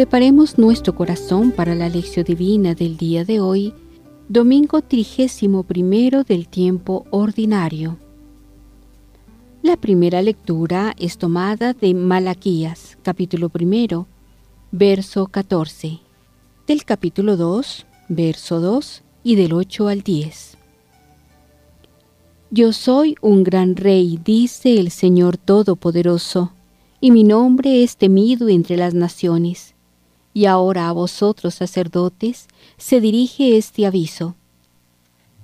preparemos nuestro corazón para la lección divina del día de hoy, domingo trigésimo primero del tiempo ordinario. La primera lectura es tomada de Malaquías, capítulo primero, verso 14, del capítulo 2, verso 2 y del 8 al 10. Yo soy un gran rey, dice el Señor Todopoderoso, y mi nombre es temido entre las naciones. Y ahora a vosotros, sacerdotes, se dirige este aviso.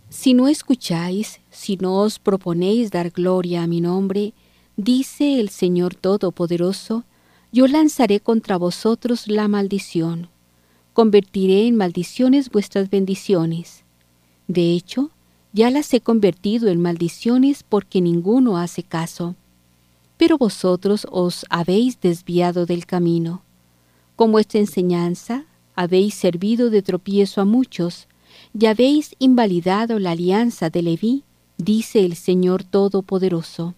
Si no escucháis, si no os proponéis dar gloria a mi nombre, dice el Señor Todopoderoso, yo lanzaré contra vosotros la maldición. Convertiré en maldiciones vuestras bendiciones. De hecho, ya las he convertido en maldiciones porque ninguno hace caso. Pero vosotros os habéis desviado del camino. Con vuestra enseñanza habéis servido de tropiezo a muchos, y habéis invalidado la alianza de Leví, dice el Señor Todopoderoso.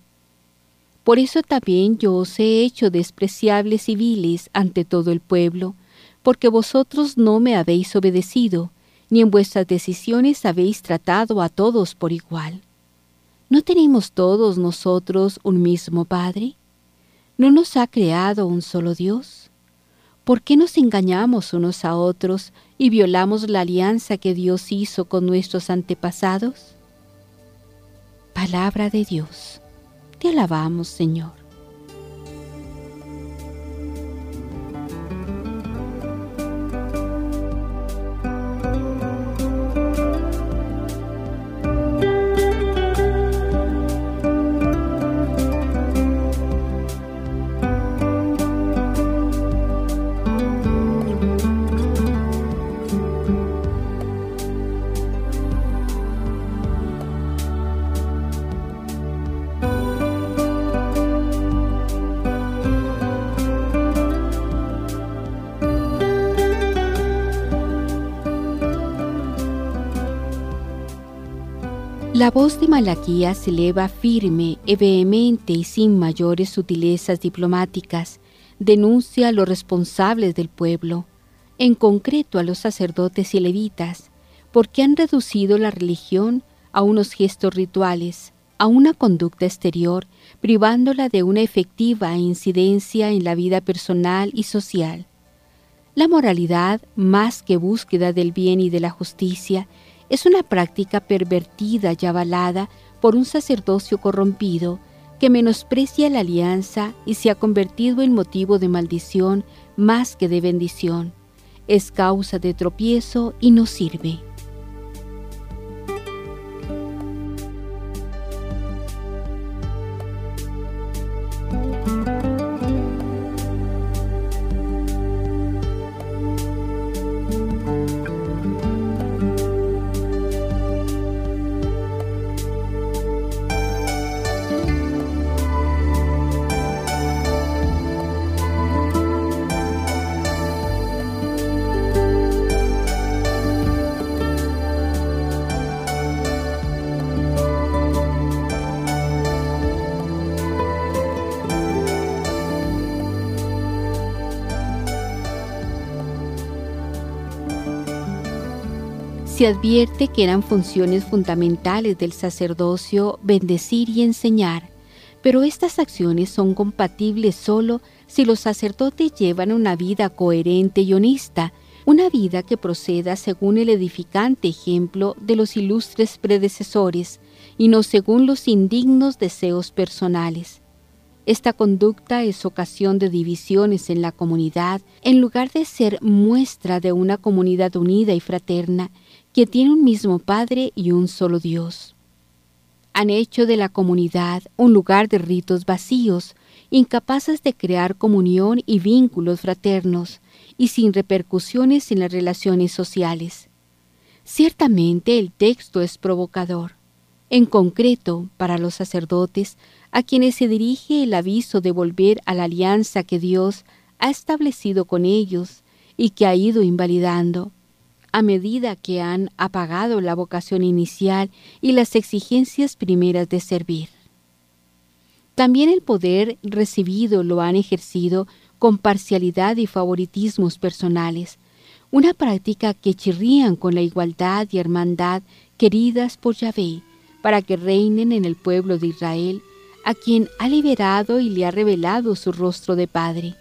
Por eso también yo os he hecho despreciables y viles ante todo el pueblo, porque vosotros no me habéis obedecido, ni en vuestras decisiones habéis tratado a todos por igual. ¿No tenemos todos nosotros un mismo Padre? ¿No nos ha creado un solo Dios? ¿Por qué nos engañamos unos a otros y violamos la alianza que Dios hizo con nuestros antepasados? Palabra de Dios. Te alabamos, Señor. La voz de Malaquías se eleva firme e vehemente y sin mayores sutilezas diplomáticas. Denuncia a los responsables del pueblo, en concreto a los sacerdotes y levitas, porque han reducido la religión a unos gestos rituales, a una conducta exterior, privándola de una efectiva incidencia en la vida personal y social. La moralidad, más que búsqueda del bien y de la justicia, es una práctica pervertida y avalada por un sacerdocio corrompido que menosprecia la alianza y se ha convertido en motivo de maldición más que de bendición. Es causa de tropiezo y no sirve. Advierte que eran funciones fundamentales del sacerdocio bendecir y enseñar, pero estas acciones son compatibles solo si los sacerdotes llevan una vida coherente y honesta, una vida que proceda según el edificante ejemplo de los ilustres predecesores y no según los indignos deseos personales. Esta conducta es ocasión de divisiones en la comunidad en lugar de ser muestra de una comunidad unida y fraterna que tiene un mismo Padre y un solo Dios. Han hecho de la comunidad un lugar de ritos vacíos, incapaces de crear comunión y vínculos fraternos, y sin repercusiones en las relaciones sociales. Ciertamente el texto es provocador, en concreto para los sacerdotes, a quienes se dirige el aviso de volver a la alianza que Dios ha establecido con ellos y que ha ido invalidando a medida que han apagado la vocación inicial y las exigencias primeras de servir. También el poder recibido lo han ejercido con parcialidad y favoritismos personales, una práctica que chirrían con la igualdad y hermandad queridas por Yahvé, para que reinen en el pueblo de Israel, a quien ha liberado y le ha revelado su rostro de Padre.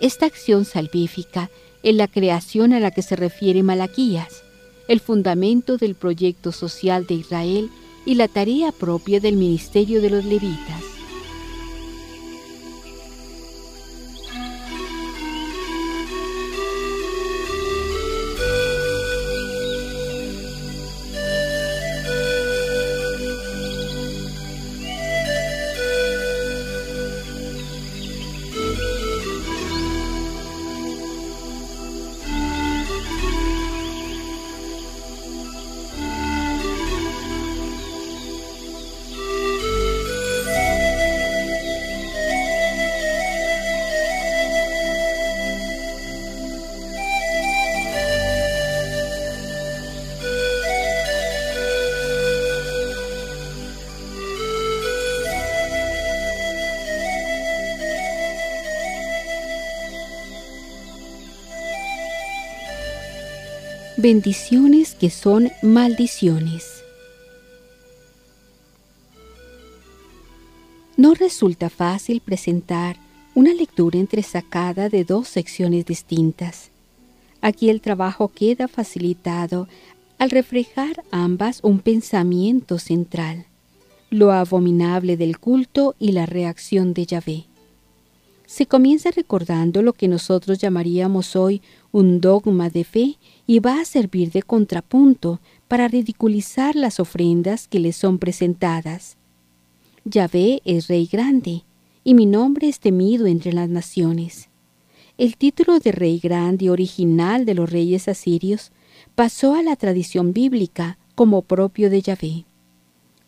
Esta acción salvífica es la creación a la que se refiere Malaquías, el fundamento del proyecto social de Israel y la tarea propia del ministerio de los levitas. Bendiciones que son maldiciones. No resulta fácil presentar una lectura entresacada de dos secciones distintas. Aquí el trabajo queda facilitado al reflejar ambas un pensamiento central, lo abominable del culto y la reacción de Yahvé. Se comienza recordando lo que nosotros llamaríamos hoy un dogma de fe y va a servir de contrapunto para ridiculizar las ofrendas que le son presentadas. Yahvé es Rey grande, y mi nombre es temido entre las naciones. El título de Rey grande original de los reyes asirios pasó a la tradición bíblica como propio de Yahvé.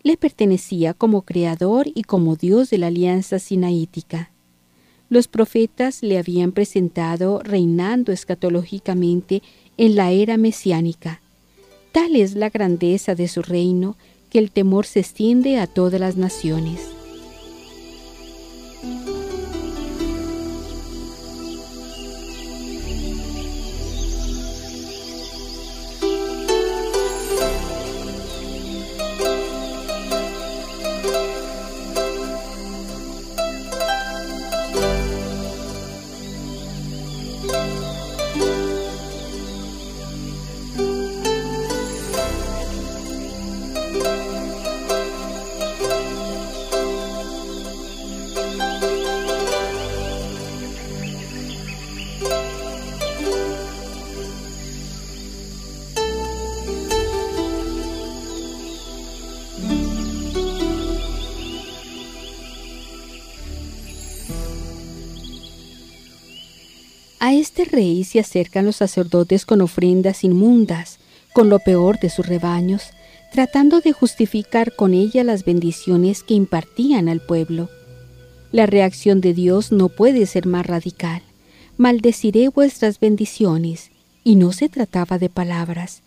Le pertenecía como creador y como Dios de la alianza sinaítica. Los profetas le habían presentado reinando escatológicamente en la era mesiánica. Tal es la grandeza de su reino que el temor se extiende a todas las naciones. Rey se acercan los sacerdotes con ofrendas inmundas, con lo peor de sus rebaños, tratando de justificar con ella las bendiciones que impartían al pueblo. La reacción de Dios no puede ser más radical. Maldeciré vuestras bendiciones, y no se trataba de palabras.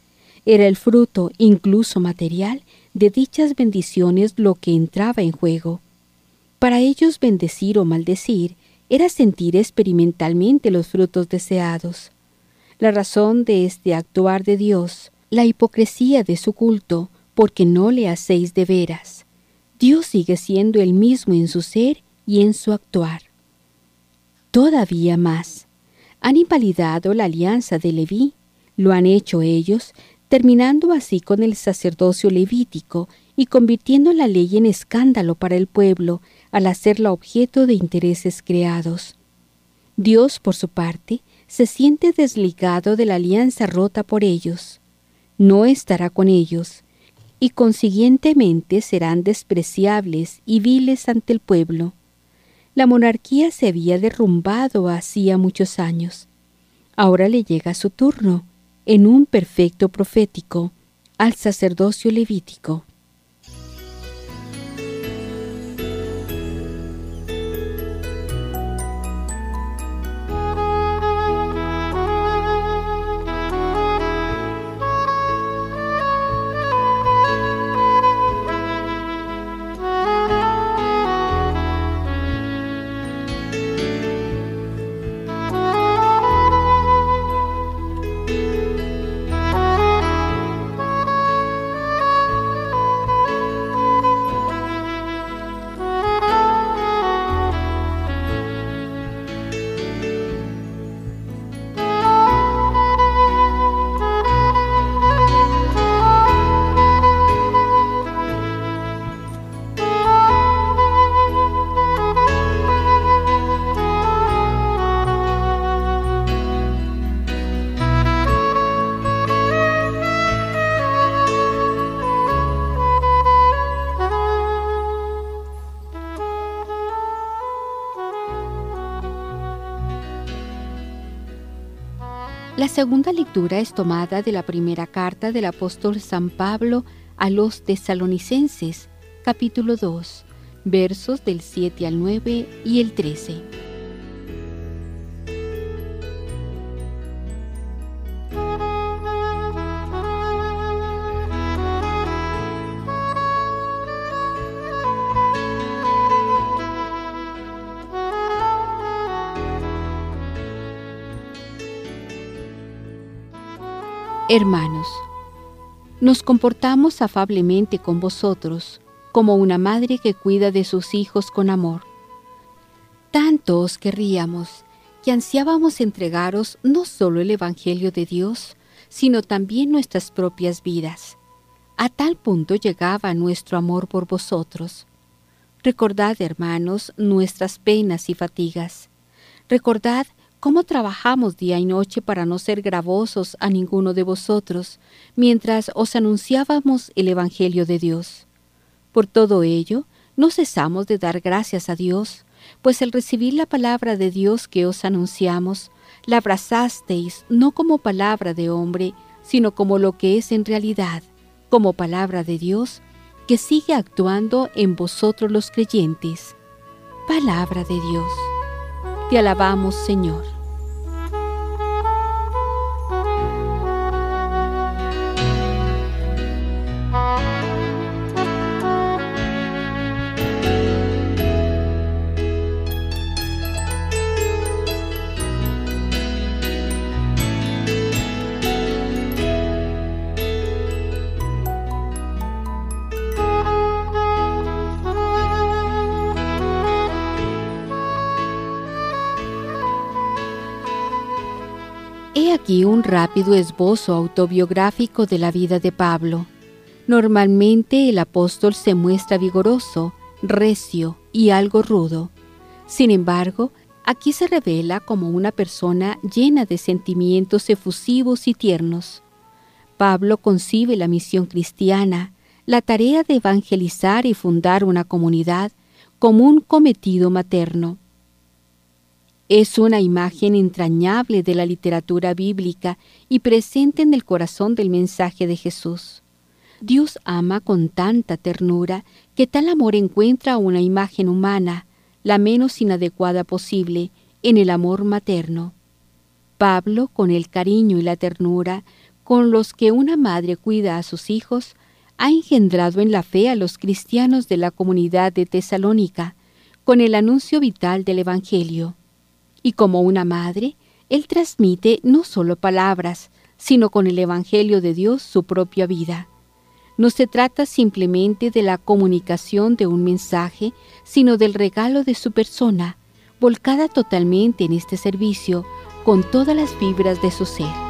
Era el fruto, incluso material, de dichas bendiciones lo que entraba en juego. Para ellos bendecir o maldecir era sentir experimentalmente los frutos deseados. La razón de este actuar de Dios, la hipocresía de su culto, porque no le hacéis de veras. Dios sigue siendo el mismo en su ser y en su actuar. Todavía más, han invalidado la alianza de Leví, lo han hecho ellos, terminando así con el sacerdocio levítico y convirtiendo la ley en escándalo para el pueblo al hacerla objeto de intereses creados. Dios, por su parte, se siente desligado de la alianza rota por ellos. No estará con ellos, y consiguientemente serán despreciables y viles ante el pueblo. La monarquía se había derrumbado hacía muchos años. Ahora le llega su turno, en un perfecto profético, al sacerdocio levítico. Segunda lectura es tomada de la primera carta del apóstol San Pablo a los tesalonicenses, capítulo 2, versos del 7 al 9 y el 13. Hermanos, nos comportamos afablemente con vosotros, como una madre que cuida de sus hijos con amor. Tanto os querríamos que ansiábamos entregaros no solo el Evangelio de Dios, sino también nuestras propias vidas. A tal punto llegaba nuestro amor por vosotros. Recordad, hermanos, nuestras penas y fatigas. Recordad cómo trabajamos día y noche para no ser gravosos a ninguno de vosotros, mientras os anunciábamos el Evangelio de Dios. Por todo ello, no cesamos de dar gracias a Dios, pues al recibir la palabra de Dios que os anunciamos, la abrazasteis no como palabra de hombre, sino como lo que es en realidad, como palabra de Dios, que sigue actuando en vosotros los creyentes. Palabra de Dios. Te alabamos, Señor. Aquí un rápido esbozo autobiográfico de la vida de Pablo. Normalmente el apóstol se muestra vigoroso, recio y algo rudo. Sin embargo, aquí se revela como una persona llena de sentimientos efusivos y tiernos. Pablo concibe la misión cristiana, la tarea de evangelizar y fundar una comunidad, como un cometido materno. Es una imagen entrañable de la literatura bíblica y presente en el corazón del mensaje de Jesús. Dios ama con tanta ternura que tal amor encuentra una imagen humana, la menos inadecuada posible, en el amor materno. Pablo, con el cariño y la ternura con los que una madre cuida a sus hijos, ha engendrado en la fe a los cristianos de la comunidad de Tesalónica, con el anuncio vital del Evangelio. Y como una madre, Él transmite no solo palabras, sino con el Evangelio de Dios su propia vida. No se trata simplemente de la comunicación de un mensaje, sino del regalo de su persona, volcada totalmente en este servicio, con todas las fibras de su ser.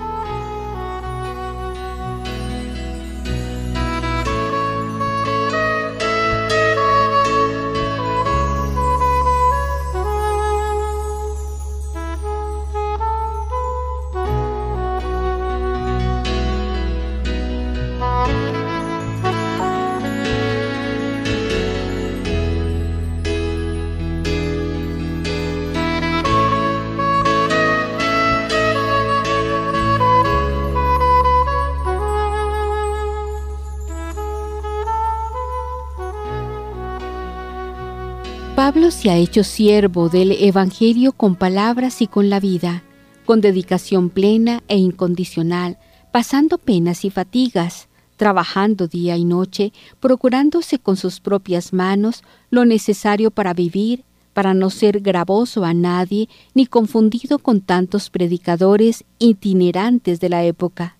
Se ha hecho siervo del Evangelio con palabras y con la vida, con dedicación plena e incondicional, pasando penas y fatigas, trabajando día y noche, procurándose con sus propias manos lo necesario para vivir, para no ser gravoso a nadie ni confundido con tantos predicadores itinerantes de la época.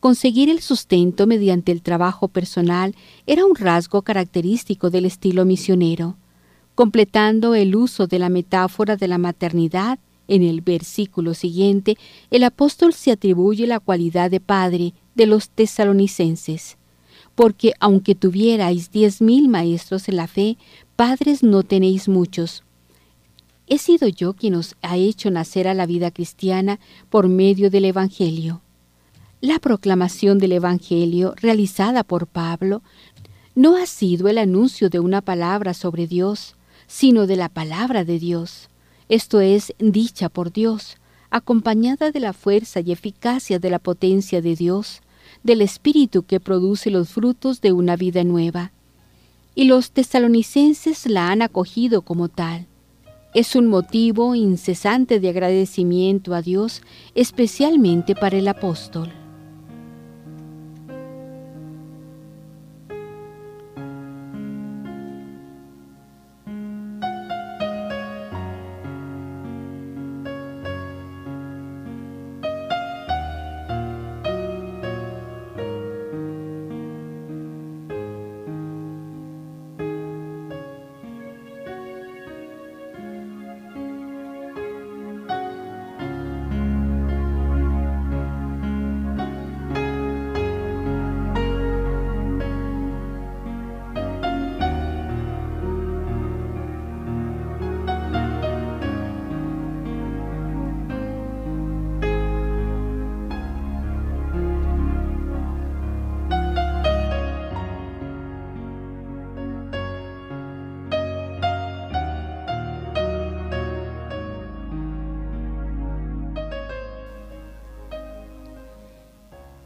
Conseguir el sustento mediante el trabajo personal era un rasgo característico del estilo misionero completando el uso de la metáfora de la maternidad. En el versículo siguiente, el apóstol se atribuye la cualidad de padre de los tesalonicenses, porque aunque tuvierais diez mil maestros en la fe, padres no tenéis muchos. He sido yo quien os ha hecho nacer a la vida cristiana por medio del Evangelio. La proclamación del Evangelio realizada por Pablo no ha sido el anuncio de una palabra sobre Dios, sino de la palabra de Dios. Esto es dicha por Dios, acompañada de la fuerza y eficacia de la potencia de Dios, del Espíritu que produce los frutos de una vida nueva. Y los tesalonicenses la han acogido como tal. Es un motivo incesante de agradecimiento a Dios, especialmente para el apóstol.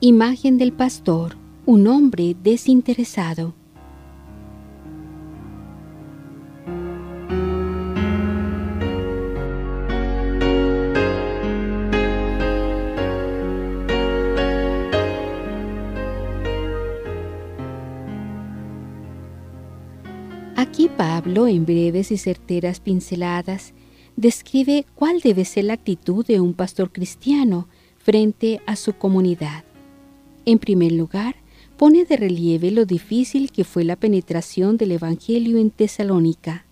Imagen del pastor, un hombre desinteresado. Aquí Pablo, en breves y certeras pinceladas, describe cuál debe ser la actitud de un pastor cristiano frente a su comunidad. En primer lugar, pone de relieve lo difícil que fue la penetración del Evangelio en Tesalónica.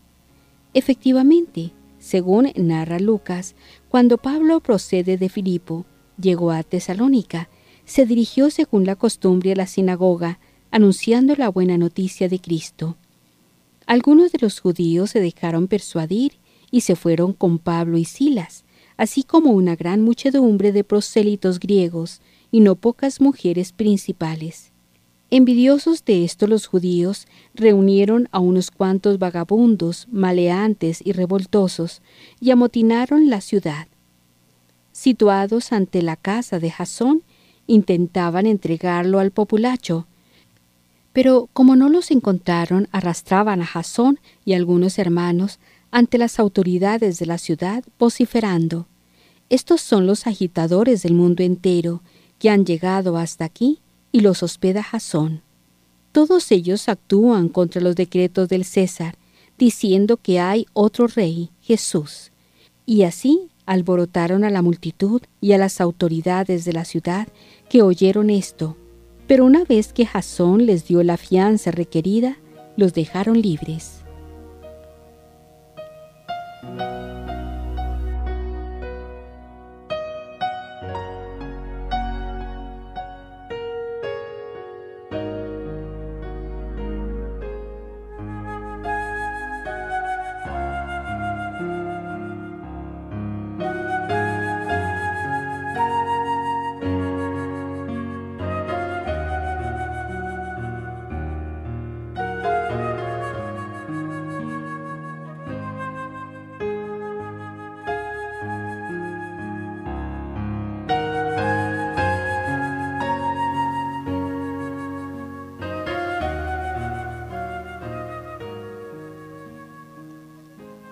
Efectivamente, según narra Lucas, cuando Pablo procede de Filipo, llegó a Tesalónica, se dirigió según la costumbre a la sinagoga, anunciando la buena noticia de Cristo. Algunos de los judíos se dejaron persuadir y se fueron con Pablo y Silas, así como una gran muchedumbre de prosélitos griegos, y no pocas mujeres principales. Envidiosos de esto los judíos reunieron a unos cuantos vagabundos, maleantes y revoltosos, y amotinaron la ciudad. Situados ante la casa de Jasón, intentaban entregarlo al populacho, pero como no los encontraron, arrastraban a Jasón y algunos hermanos ante las autoridades de la ciudad, vociferando, Estos son los agitadores del mundo entero, que han llegado hasta aquí y los hospeda Jasón. Todos ellos actúan contra los decretos del César, diciendo que hay otro rey, Jesús. Y así alborotaron a la multitud y a las autoridades de la ciudad que oyeron esto. Pero una vez que Jasón les dio la fianza requerida, los dejaron libres.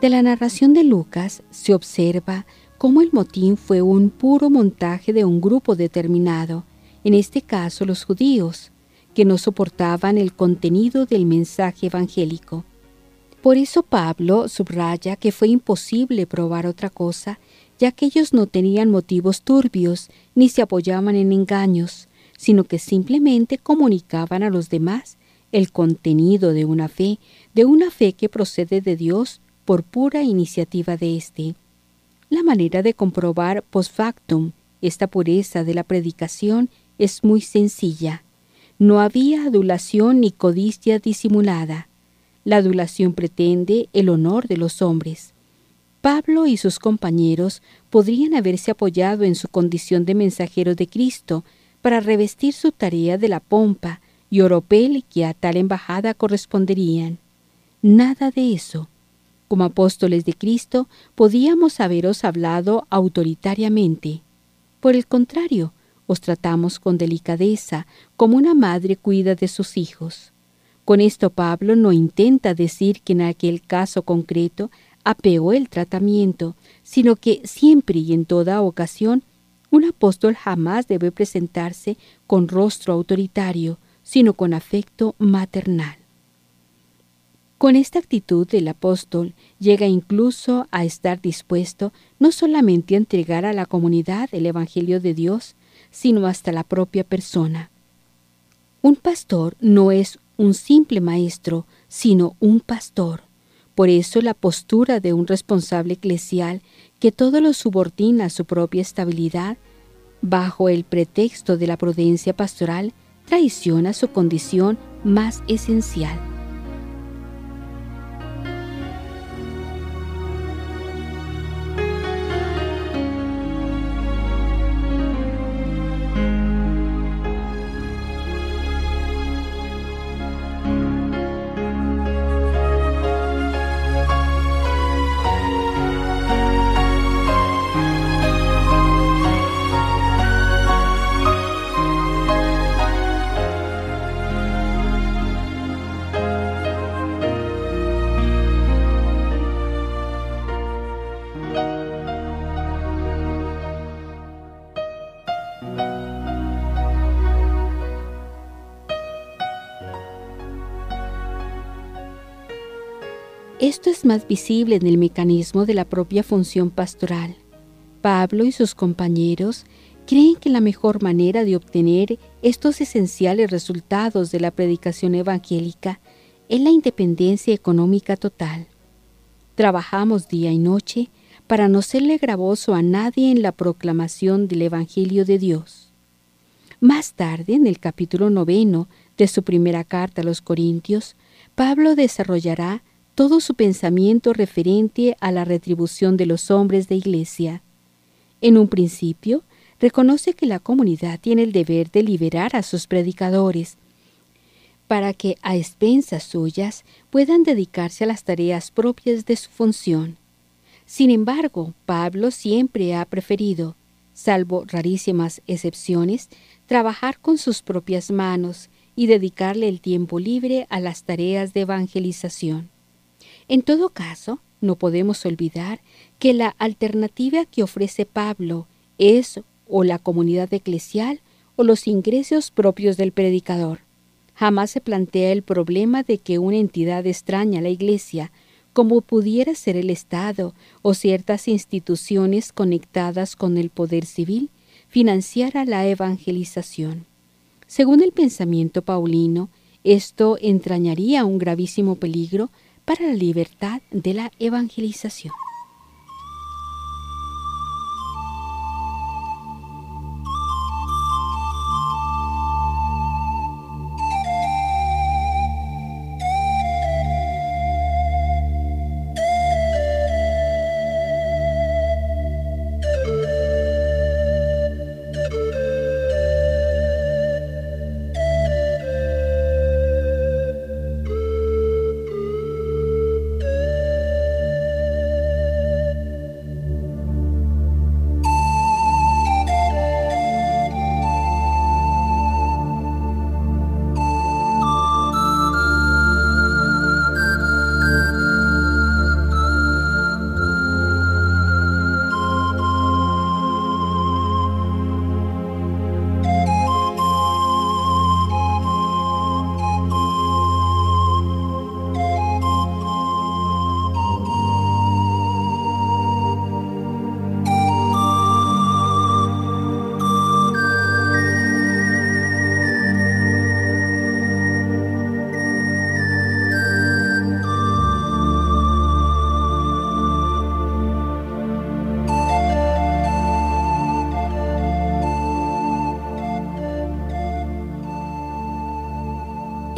De la narración de Lucas se observa cómo el motín fue un puro montaje de un grupo determinado, en este caso los judíos, que no soportaban el contenido del mensaje evangélico. Por eso Pablo subraya que fue imposible probar otra cosa, ya que ellos no tenían motivos turbios ni se apoyaban en engaños, sino que simplemente comunicaban a los demás el contenido de una fe, de una fe que procede de Dios por pura iniciativa de éste. La manera de comprobar post factum esta pureza de la predicación es muy sencilla. No había adulación ni codicia disimulada. La adulación pretende el honor de los hombres. Pablo y sus compañeros podrían haberse apoyado en su condición de mensajeros de Cristo para revestir su tarea de la pompa y oropel que a tal embajada corresponderían. Nada de eso Como apóstoles de Cristo, podíamos haberos hablado autoritariamente. Por el contrario, os tratamos con delicadeza, como una madre cuida de sus hijos. Con esto Pablo no intenta decir que en aquel caso concreto apeó el tratamiento, sino que siempre y en toda ocasión un apóstol jamás debe presentarse con rostro autoritario, sino con afecto maternal. Con esta actitud el apóstol llega incluso a estar dispuesto no solamente a entregar a la comunidad el Evangelio de Dios, sino hasta la propia persona. Un pastor no es un simple maestro, sino un pastor. Por eso la postura de un responsable eclesial que todo lo subordina a su propia estabilidad, bajo el pretexto de la prudencia pastoral, traiciona su condición más esencial. Visible en el mecanismo de la propia función pastoral. Pablo y sus compañeros creen que la mejor manera de obtener estos esenciales resultados de la predicación evangélica es la independencia económica total. Trabajamos día y noche para no serle gravoso a nadie en la proclamación del Evangelio de Dios. Más tarde, en el capítulo noveno de su primera carta a los Corintios, Pablo desarrollará todo su pensamiento referente a la retribución de los hombres de iglesia. En un principio, reconoce que la comunidad tiene el deber de liberar a sus predicadores, para que a expensas suyas puedan dedicarse a las tareas propias de su función. Sin embargo, Pablo siempre ha preferido, salvo rarísimas excepciones, trabajar con sus propias manos y dedicarle el tiempo libre a las tareas de evangelización. En todo caso, no podemos olvidar que la alternativa que ofrece Pablo es o la comunidad eclesial o los ingresos propios del predicador. Jamás se plantea el problema de que una entidad extraña a la Iglesia, como pudiera ser el Estado o ciertas instituciones conectadas con el poder civil, financiara la evangelización. Según el pensamiento paulino, esto entrañaría un gravísimo peligro para la libertad de la evangelización.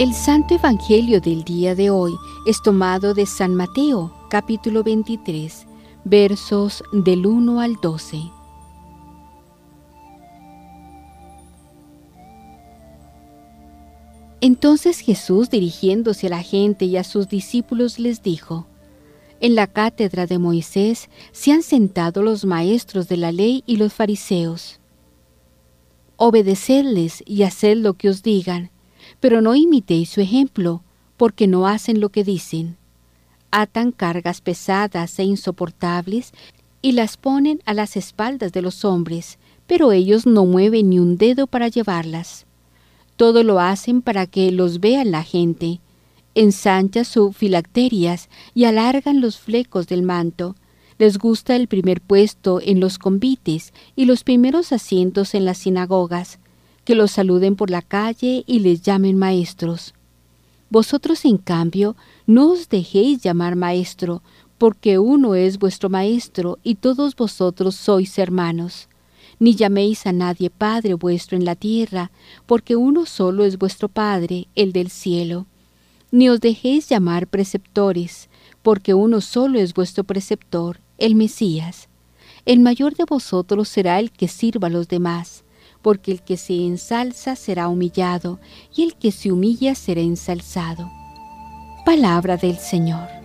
El Santo Evangelio del día de hoy es tomado de San Mateo, capítulo 23, versos del 1 al 12. Entonces Jesús, dirigiéndose a la gente y a sus discípulos, les dijo, En la cátedra de Moisés se han sentado los maestros de la ley y los fariseos. Obedecedles y haced lo que os digan, pero no imitéis su ejemplo, porque no hacen lo que dicen. Atan cargas pesadas e insoportables y las ponen a las espaldas de los hombres, pero ellos no mueven ni un dedo para llevarlas. Todo lo hacen para que los vea la gente. Ensancha sus filacterias y alargan los flecos del manto. Les gusta el primer puesto en los convites y los primeros asientos en las sinagogas, que los saluden por la calle y les llamen maestros. Vosotros, en cambio, no os dejéis llamar maestro, porque uno es vuestro maestro y todos vosotros sois hermanos. Ni llaméis a nadie Padre vuestro en la tierra, porque uno solo es vuestro Padre, el del cielo. Ni os dejéis llamar preceptores, porque uno solo es vuestro preceptor, el Mesías. El mayor de vosotros será el que sirva a los demás, porque el que se ensalza será humillado, y el que se humilla será ensalzado. Palabra del Señor.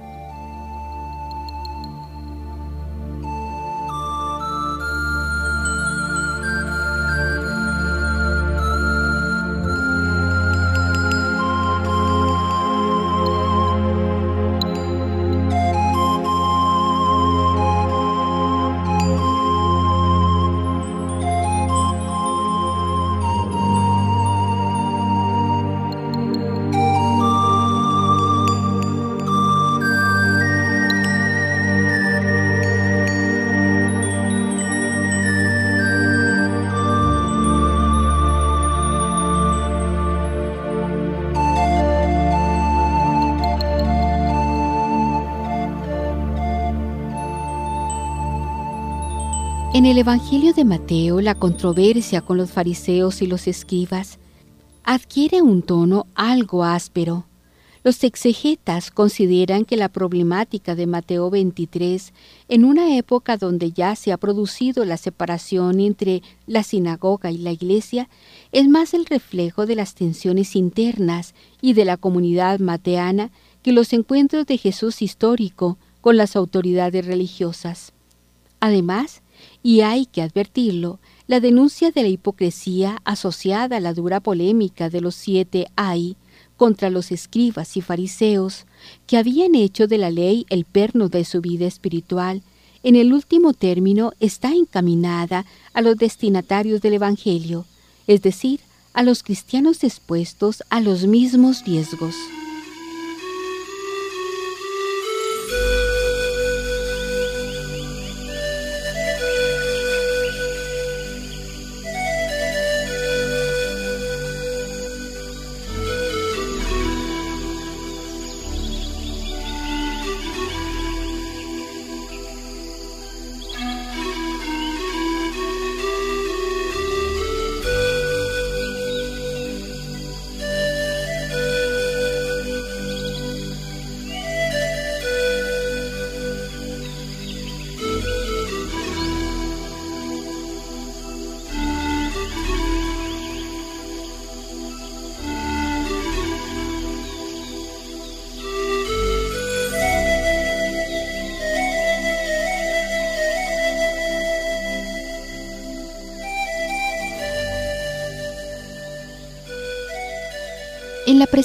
El Evangelio de Mateo, la controversia con los fariseos y los escribas adquiere un tono algo áspero. Los exegetas consideran que la problemática de Mateo 23, en una época donde ya se ha producido la separación entre la sinagoga y la iglesia, es más el reflejo de las tensiones internas y de la comunidad mateana que los encuentros de Jesús histórico con las autoridades religiosas. Además, y hay que advertirlo, la denuncia de la hipocresía asociada a la dura polémica de los siete ay contra los escribas y fariseos, que habían hecho de la ley el perno de su vida espiritual, en el último término está encaminada a los destinatarios del Evangelio, es decir, a los cristianos expuestos a los mismos riesgos.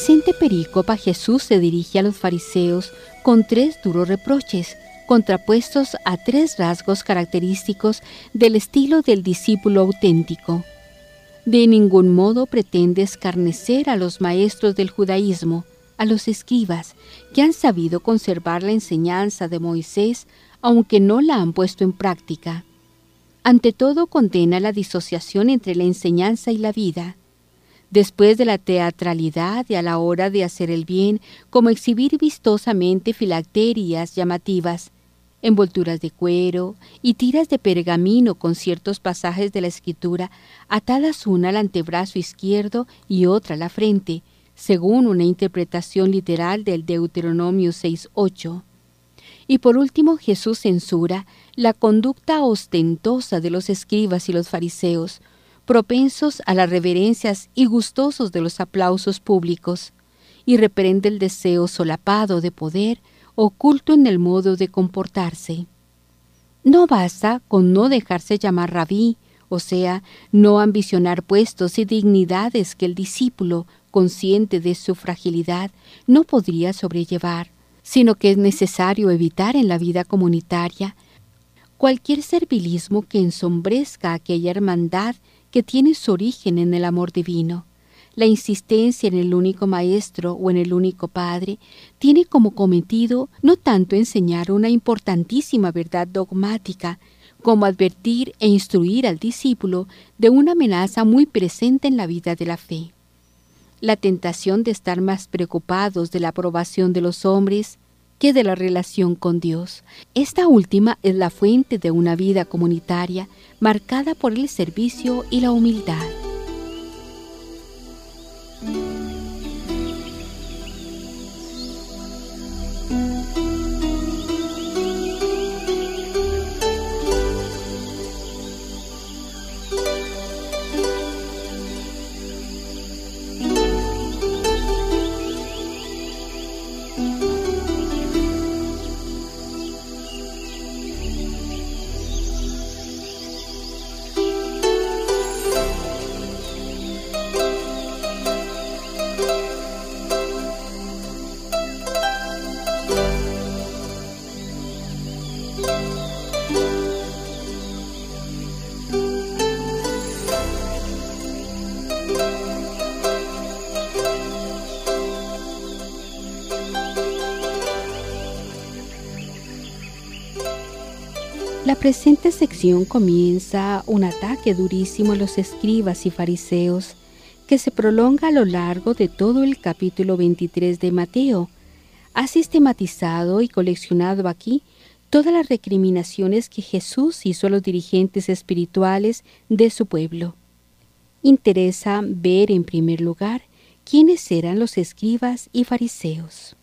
Presente perícopa Jesús se dirige a los fariseos con tres duros reproches, contrapuestos a tres rasgos característicos del estilo del discípulo auténtico. De ningún modo pretende escarnecer a los maestros del judaísmo, a los escribas, que han sabido conservar la enseñanza de Moisés, aunque no la han puesto en práctica. Ante todo condena la disociación entre la enseñanza y la vida después de la teatralidad y a la hora de hacer el bien, como exhibir vistosamente filacterias llamativas, envolturas de cuero y tiras de pergamino con ciertos pasajes de la escritura, atadas una al antebrazo izquierdo y otra a la frente, según una interpretación literal del Deuteronomio 6.8. Y por último Jesús censura la conducta ostentosa de los escribas y los fariseos, propensos a las reverencias y gustosos de los aplausos públicos, y reprende el deseo solapado de poder oculto en el modo de comportarse. No basta con no dejarse llamar rabí, o sea, no ambicionar puestos y dignidades que el discípulo, consciente de su fragilidad, no podría sobrellevar, sino que es necesario evitar en la vida comunitaria cualquier servilismo que ensombrezca aquella hermandad que tiene su origen en el amor divino. La insistencia en el único Maestro o en el único Padre tiene como cometido no tanto enseñar una importantísima verdad dogmática, como advertir e instruir al discípulo de una amenaza muy presente en la vida de la fe. La tentación de estar más preocupados de la aprobación de los hombres que de la relación con Dios. Esta última es la fuente de una vida comunitaria marcada por el servicio y la humildad. Presente sección comienza un ataque durísimo a los escribas y fariseos que se prolonga a lo largo de todo el capítulo 23 de Mateo. Ha sistematizado y coleccionado aquí todas las recriminaciones que Jesús hizo a los dirigentes espirituales de su pueblo. Interesa ver en primer lugar quiénes eran los escribas y fariseos.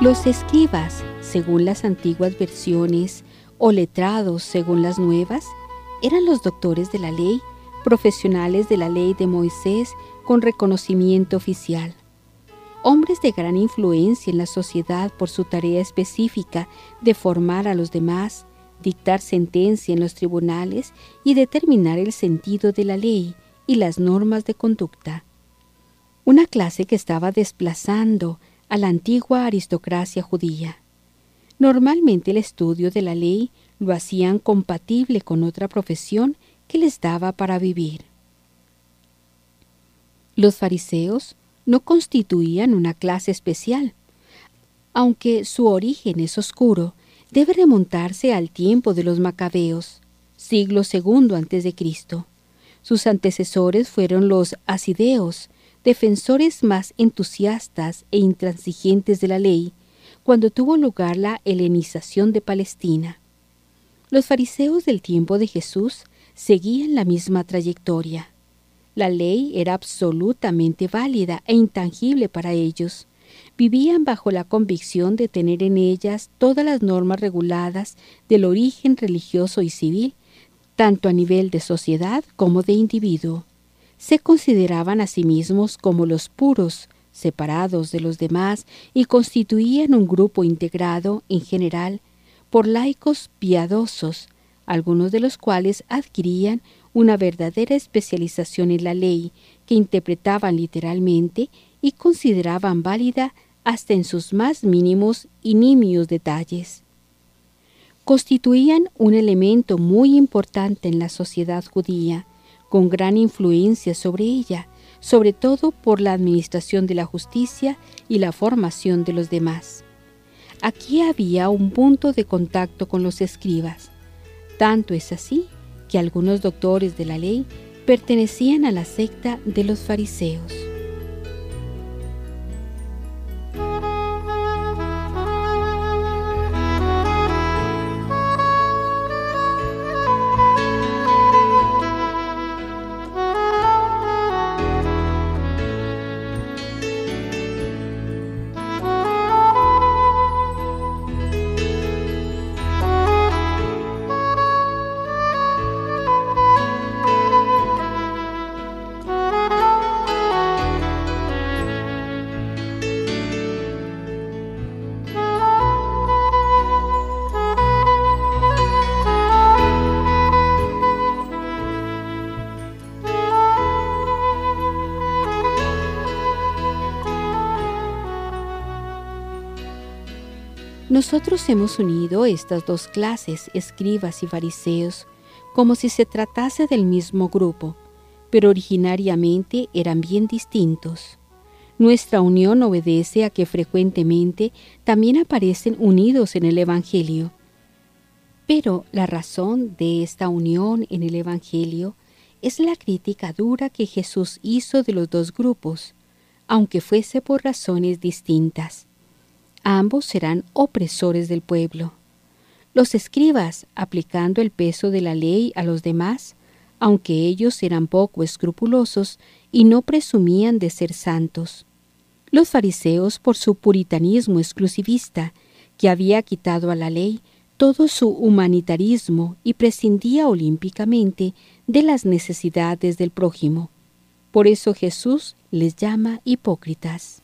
Los escribas, según las antiguas versiones, o letrados, según las nuevas, eran los doctores de la ley, profesionales de la ley de Moisés con reconocimiento oficial. Hombres de gran influencia en la sociedad por su tarea específica de formar a los demás, dictar sentencia en los tribunales y determinar el sentido de la ley y las normas de conducta. Una clase que estaba desplazando a la antigua aristocracia judía. Normalmente el estudio de la ley lo hacían compatible con otra profesión que les daba para vivir. Los fariseos no constituían una clase especial. Aunque su origen es oscuro, debe remontarse al tiempo de los macabeos, siglo de Cristo. Sus antecesores fueron los asideos, defensores más entusiastas e intransigentes de la ley, cuando tuvo lugar la helenización de Palestina. Los fariseos del tiempo de Jesús seguían la misma trayectoria. La ley era absolutamente válida e intangible para ellos. Vivían bajo la convicción de tener en ellas todas las normas reguladas del origen religioso y civil, tanto a nivel de sociedad como de individuo se consideraban a sí mismos como los puros, separados de los demás y constituían un grupo integrado, en general, por laicos piadosos, algunos de los cuales adquirían una verdadera especialización en la ley, que interpretaban literalmente y consideraban válida hasta en sus más mínimos y nimios detalles. Constituían un elemento muy importante en la sociedad judía, con gran influencia sobre ella, sobre todo por la administración de la justicia y la formación de los demás. Aquí había un punto de contacto con los escribas. Tanto es así que algunos doctores de la ley pertenecían a la secta de los fariseos. Nosotros hemos unido estas dos clases, escribas y fariseos, como si se tratase del mismo grupo, pero originariamente eran bien distintos. Nuestra unión obedece a que frecuentemente también aparecen unidos en el Evangelio. Pero la razón de esta unión en el Evangelio es la crítica dura que Jesús hizo de los dos grupos, aunque fuese por razones distintas. Ambos serán opresores del pueblo. Los escribas, aplicando el peso de la ley a los demás, aunque ellos eran poco escrupulosos y no presumían de ser santos. Los fariseos, por su puritanismo exclusivista, que había quitado a la ley todo su humanitarismo y prescindía olímpicamente de las necesidades del prójimo. Por eso Jesús les llama hipócritas.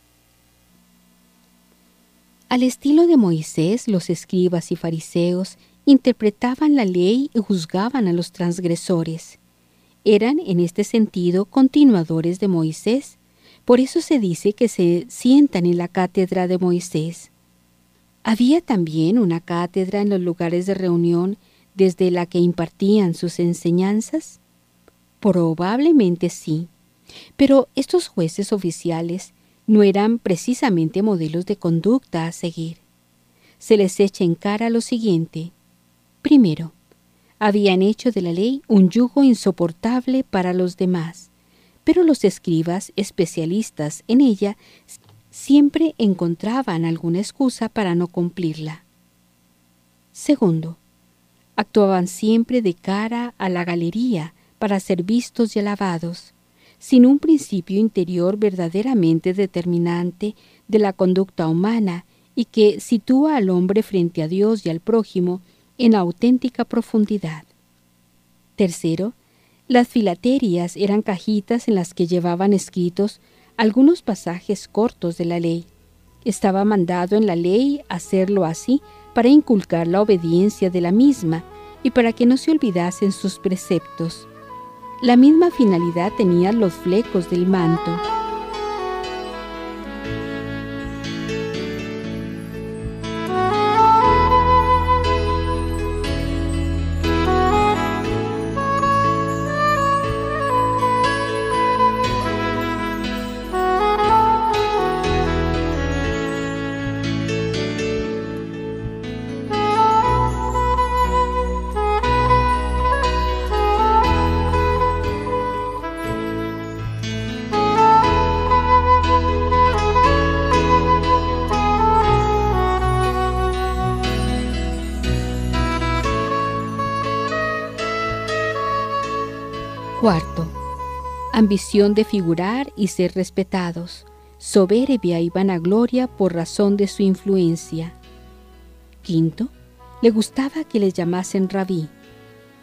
Al estilo de Moisés, los escribas y fariseos interpretaban la ley y juzgaban a los transgresores. Eran, en este sentido, continuadores de Moisés por eso se dice que se sientan en la cátedra de Moisés. Había también una cátedra en los lugares de reunión desde la que impartían sus enseñanzas. Probablemente sí, pero estos jueces oficiales no eran precisamente modelos de conducta a seguir. Se les echa en cara lo siguiente. Primero, habían hecho de la ley un yugo insoportable para los demás pero los escribas especialistas en ella siempre encontraban alguna excusa para no cumplirla. Segundo, actuaban siempre de cara a la galería para ser vistos y alabados, sin un principio interior verdaderamente determinante de la conducta humana y que sitúa al hombre frente a Dios y al prójimo en auténtica profundidad. Tercero, las filaterias eran cajitas en las que llevaban escritos algunos pasajes cortos de la ley. Estaba mandado en la ley hacerlo así para inculcar la obediencia de la misma y para que no se olvidasen sus preceptos. La misma finalidad tenían los flecos del manto. Ambición de figurar y ser respetados, soberbia y vanagloria por razón de su influencia. Quinto, le gustaba que le llamasen rabí.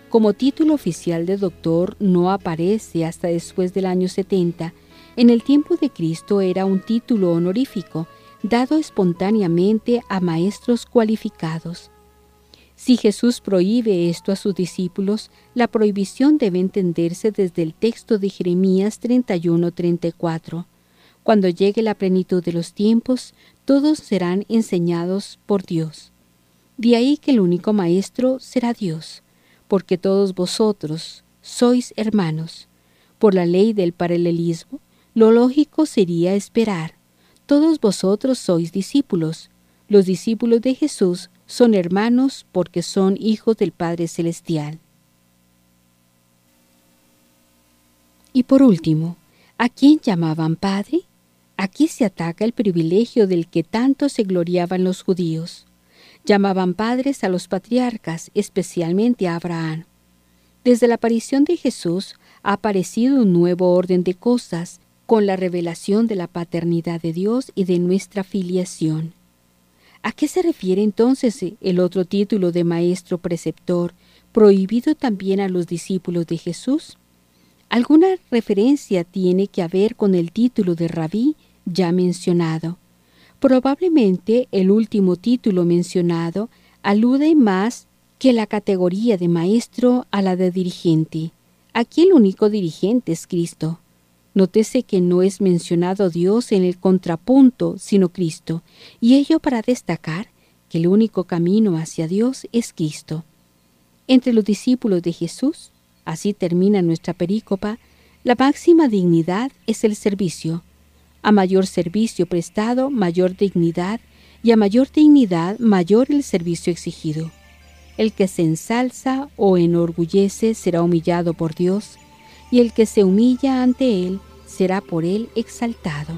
Como título oficial de doctor no aparece hasta después del año 70. En el tiempo de Cristo era un título honorífico dado espontáneamente a maestros cualificados. Si Jesús prohíbe esto a sus discípulos, la prohibición debe entenderse desde el texto de Jeremías 31-34. Cuando llegue la plenitud de los tiempos, todos serán enseñados por Dios. De ahí que el único maestro será Dios, porque todos vosotros sois hermanos. Por la ley del paralelismo, lo lógico sería esperar. Todos vosotros sois discípulos. Los discípulos de Jesús son hermanos porque son hijos del Padre Celestial. Y por último, ¿a quién llamaban Padre? Aquí se ataca el privilegio del que tanto se gloriaban los judíos. Llamaban padres a los patriarcas, especialmente a Abraham. Desde la aparición de Jesús ha aparecido un nuevo orden de cosas, con la revelación de la paternidad de Dios y de nuestra filiación. ¿A qué se refiere entonces el otro título de maestro preceptor, prohibido también a los discípulos de Jesús? ¿Alguna referencia tiene que ver con el título de rabí ya mencionado? Probablemente el último título mencionado alude más que la categoría de maestro a la de dirigente. Aquí el único dirigente es Cristo. Nótese que no es mencionado Dios en el contrapunto, sino Cristo, y ello para destacar que el único camino hacia Dios es Cristo. Entre los discípulos de Jesús, así termina nuestra perícopa, la máxima dignidad es el servicio. A mayor servicio prestado, mayor dignidad, y a mayor dignidad, mayor el servicio exigido. El que se ensalza o enorgullece será humillado por Dios, y el que se humilla ante Él será por Él exaltado.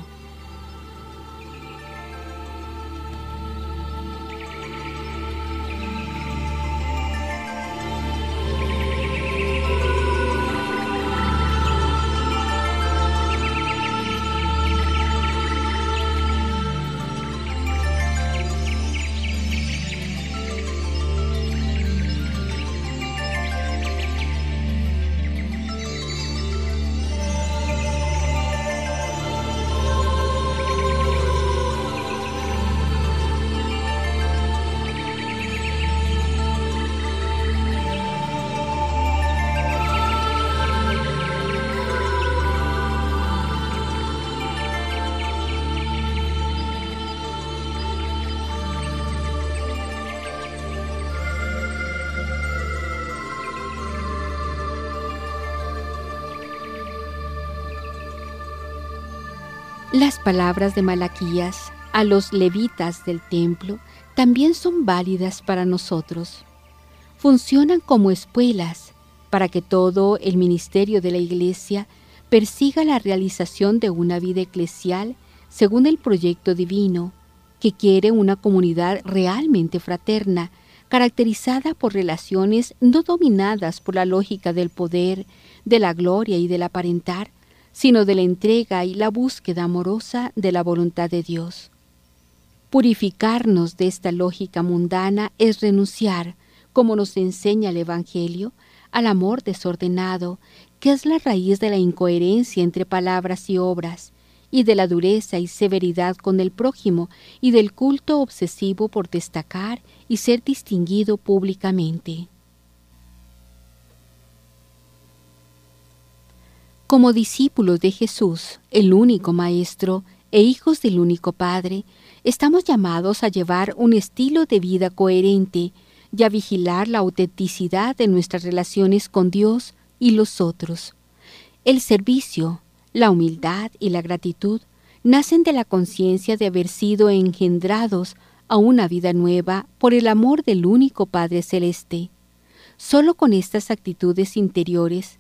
Las palabras de Malaquías a los levitas del templo también son válidas para nosotros. Funcionan como espuelas para que todo el ministerio de la Iglesia persiga la realización de una vida eclesial según el proyecto divino, que quiere una comunidad realmente fraterna, caracterizada por relaciones no dominadas por la lógica del poder, de la gloria y del aparentar, sino de la entrega y la búsqueda amorosa de la voluntad de Dios. Purificarnos de esta lógica mundana es renunciar, como nos enseña el Evangelio, al amor desordenado, que es la raíz de la incoherencia entre palabras y obras, y de la dureza y severidad con el prójimo, y del culto obsesivo por destacar y ser distinguido públicamente. Como discípulos de Jesús, el único Maestro, e hijos del único Padre, estamos llamados a llevar un estilo de vida coherente y a vigilar la autenticidad de nuestras relaciones con Dios y los otros. El servicio, la humildad y la gratitud nacen de la conciencia de haber sido engendrados a una vida nueva por el amor del único Padre Celeste. Solo con estas actitudes interiores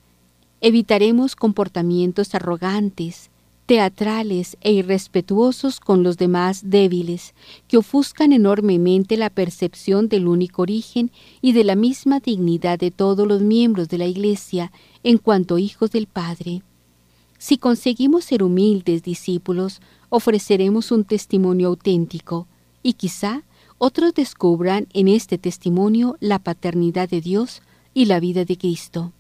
Evitaremos comportamientos arrogantes, teatrales e irrespetuosos con los demás débiles, que ofuscan enormemente la percepción del único origen y de la misma dignidad de todos los miembros de la Iglesia en cuanto hijos del Padre. Si conseguimos ser humildes discípulos, ofreceremos un testimonio auténtico, y quizá otros descubran en este testimonio la paternidad de Dios y la vida de Cristo.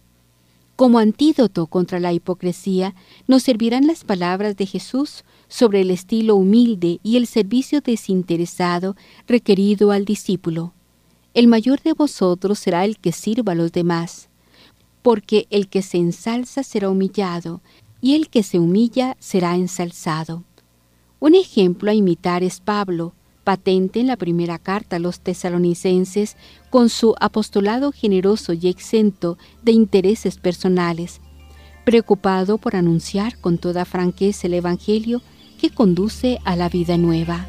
Como antídoto contra la hipocresía, nos servirán las palabras de Jesús sobre el estilo humilde y el servicio desinteresado requerido al discípulo. El mayor de vosotros será el que sirva a los demás, porque el que se ensalza será humillado, y el que se humilla será ensalzado. Un ejemplo a imitar es Pablo, patente en la primera carta a los tesalonicenses con su apostolado generoso y exento de intereses personales, preocupado por anunciar con toda franqueza el Evangelio que conduce a la vida nueva.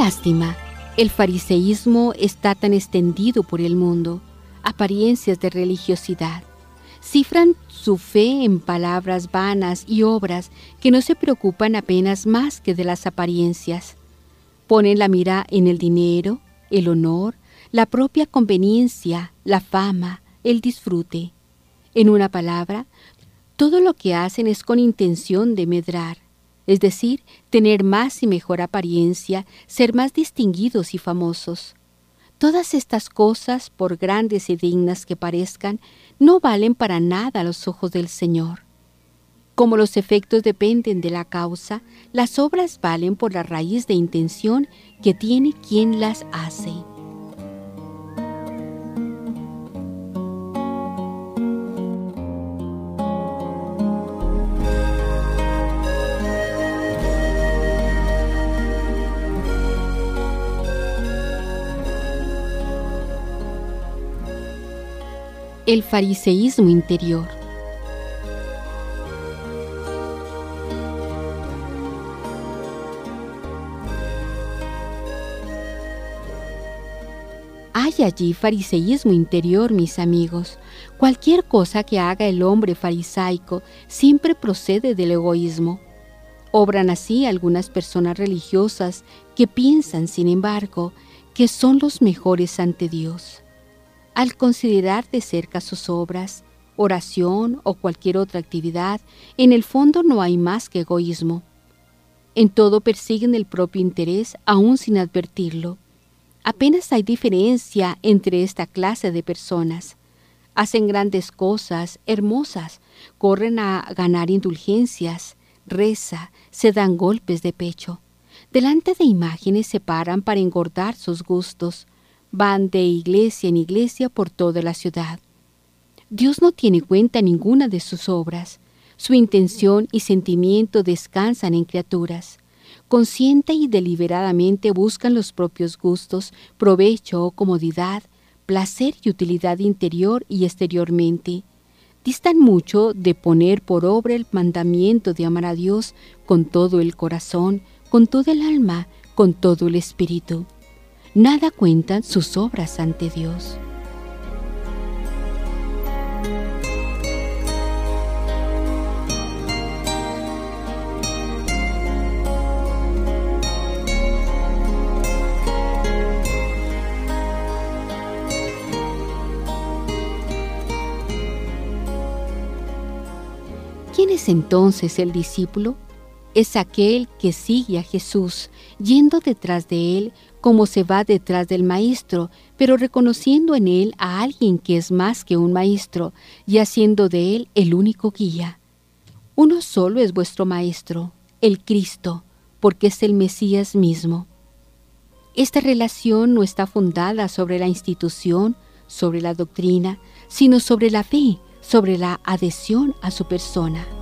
Lástima, el fariseísmo está tan extendido por el mundo, apariencias de religiosidad. Cifran su fe en palabras vanas y obras que no se preocupan apenas más que de las apariencias. Ponen la mira en el dinero, el honor, la propia conveniencia, la fama, el disfrute. En una palabra, todo lo que hacen es con intención de medrar, es decir, tener más y mejor apariencia, ser más distinguidos y famosos. Todas estas cosas, por grandes y dignas que parezcan, no valen para nada a los ojos del Señor. Como los efectos dependen de la causa, las obras valen por la raíz de intención que tiene quien las hace. El fariseísmo interior. Hay allí fariseísmo interior, mis amigos. Cualquier cosa que haga el hombre farisaico siempre procede del egoísmo. Obran así algunas personas religiosas que piensan, sin embargo, que son los mejores ante Dios. Al considerar de cerca sus obras, oración o cualquier otra actividad, en el fondo no hay más que egoísmo. En todo persiguen el propio interés aún sin advertirlo. Apenas hay diferencia entre esta clase de personas. Hacen grandes cosas, hermosas, corren a ganar indulgencias, reza, se dan golpes de pecho. Delante de imágenes se paran para engordar sus gustos, van de iglesia en iglesia por toda la ciudad. Dios no tiene cuenta ninguna de sus obras. Su intención y sentimiento descansan en criaturas. Consciente y deliberadamente buscan los propios gustos, provecho o comodidad, placer y utilidad interior y exteriormente. Distan mucho de poner por obra el mandamiento de amar a Dios con todo el corazón, con todo el alma, con todo el espíritu nada cuentan sus obras ante Dios. ¿Quién es entonces el discípulo? Es aquel que sigue a Jesús, yendo detrás de él como se va detrás del maestro, pero reconociendo en él a alguien que es más que un maestro y haciendo de él el único guía. Uno solo es vuestro maestro, el Cristo, porque es el Mesías mismo. Esta relación no está fundada sobre la institución, sobre la doctrina, sino sobre la fe, sobre la adhesión a su persona.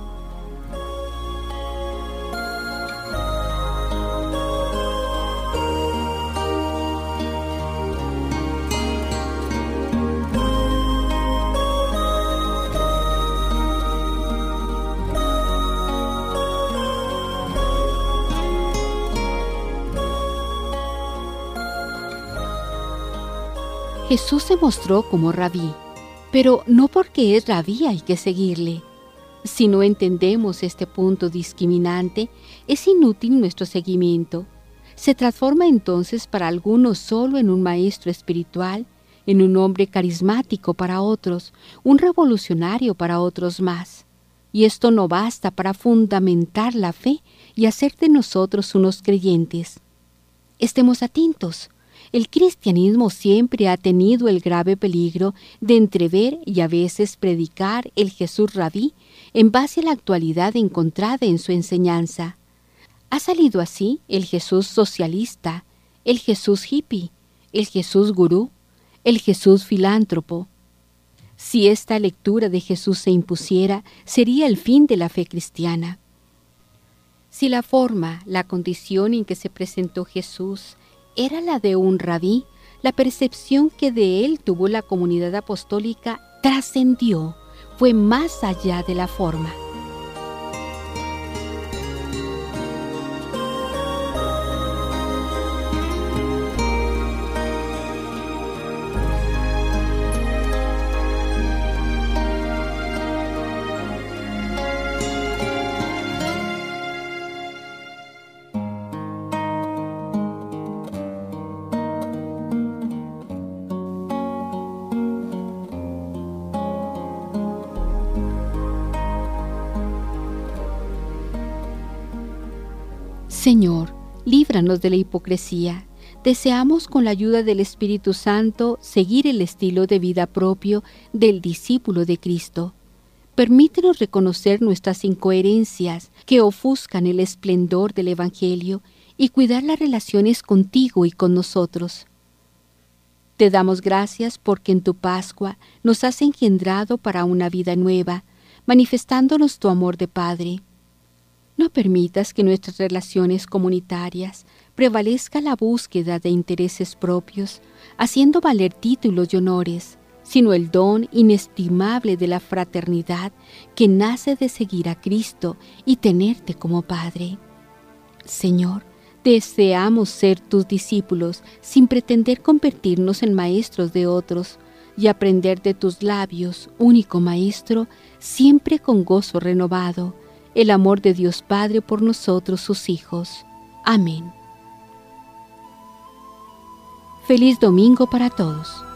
Jesús se mostró como rabí, pero no porque es rabí hay que seguirle. Si no entendemos este punto discriminante, es inútil nuestro seguimiento. Se transforma entonces para algunos solo en un maestro espiritual, en un hombre carismático para otros, un revolucionario para otros más. Y esto no basta para fundamentar la fe y hacer de nosotros unos creyentes. Estemos atentos el cristianismo siempre ha tenido el grave peligro de entrever y a veces predicar el Jesús rabí en base a la actualidad encontrada en su enseñanza. Ha salido así el Jesús socialista, el Jesús hippie, el Jesús gurú, el Jesús filántropo. Si esta lectura de Jesús se impusiera, sería el fin de la fe cristiana. Si la forma, la condición en que se presentó Jesús, era la de un rabí, la percepción que de él tuvo la comunidad apostólica trascendió, fue más allá de la forma. Señor, líbranos de la hipocresía. Deseamos con la ayuda del Espíritu Santo seguir el estilo de vida propio del discípulo de Cristo. Permítenos reconocer nuestras incoherencias que ofuscan el esplendor del Evangelio y cuidar las relaciones contigo y con nosotros. Te damos gracias porque en tu Pascua nos has engendrado para una vida nueva, manifestándonos tu amor de Padre. No permitas que nuestras relaciones comunitarias prevalezca la búsqueda de intereses propios, haciendo valer títulos y honores, sino el don inestimable de la fraternidad que nace de seguir a Cristo y tenerte como Padre. Señor, Deseamos ser tus discípulos sin pretender convertirnos en maestros de otros y aprender de tus labios, único Maestro, siempre con gozo renovado, el amor de Dios Padre por nosotros sus hijos. Amén. Feliz domingo para todos.